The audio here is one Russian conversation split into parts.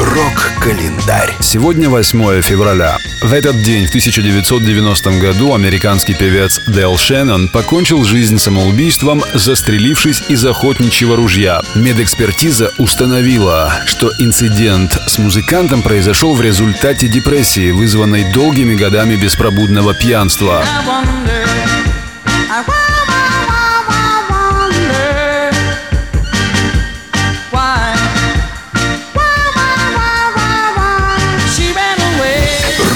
Рок-календарь. Сегодня 8 февраля. В этот день, в 1990 году, американский певец Дэл Шеннон покончил жизнь самоубийством, застрелившись из охотничьего ружья. Медэкспертиза установила, что инцидент с музыкантом произошел в результате депрессии, вызванной долгими годами беспробудного пьянства. I wonder, I wa-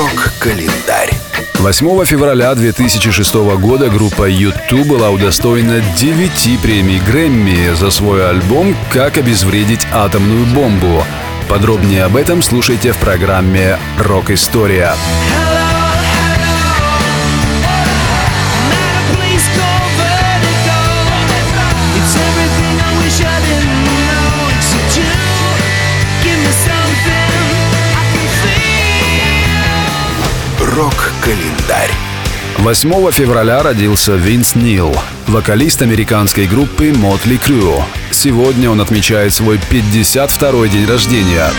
Рок-календарь. 8 февраля 2006 года группа U2 была удостоена 9 премий Грэмми за свой альбом «Как обезвредить атомную бомбу». Подробнее об этом слушайте в программе «Рок-история». Not a Рок-календарь. 8 февраля родился Винс Нил, вокалист американской группы Motley Crue. Сегодня он отмечает свой 52-й день рождения.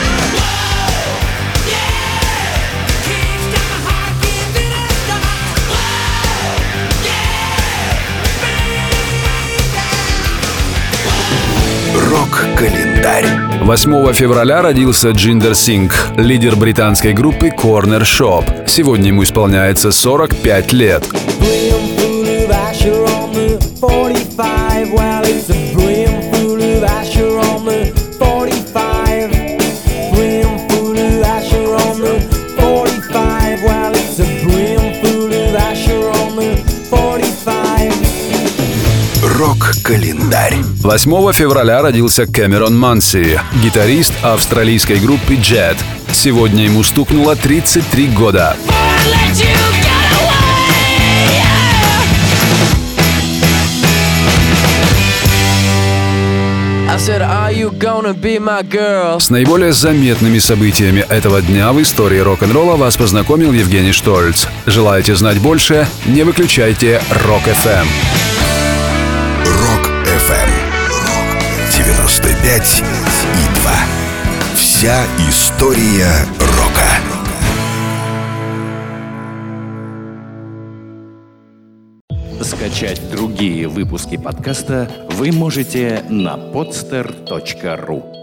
Рок-календарь. 8 февраля родился Джиндер Синг, лидер британской группы Corner Shop. Сегодня ему исполняется 45 лет. brim full of Asher on the 45. Well, Рок-календарь. 8 февраля родился Кэмерон Манси, гитарист австралийской группы Jet. Сегодня ему стукнуло 33 года. Said? С наиболее заметными событиями этого дня в истории рок-н-ролла вас познакомил Евгений Штольц. Желаете знать больше? Не выключайте Рок-ФМ. Рок-ФМ. 95 и 2. Вся история рока. Скачать другие выпуски подкаста вы можете на podster.ru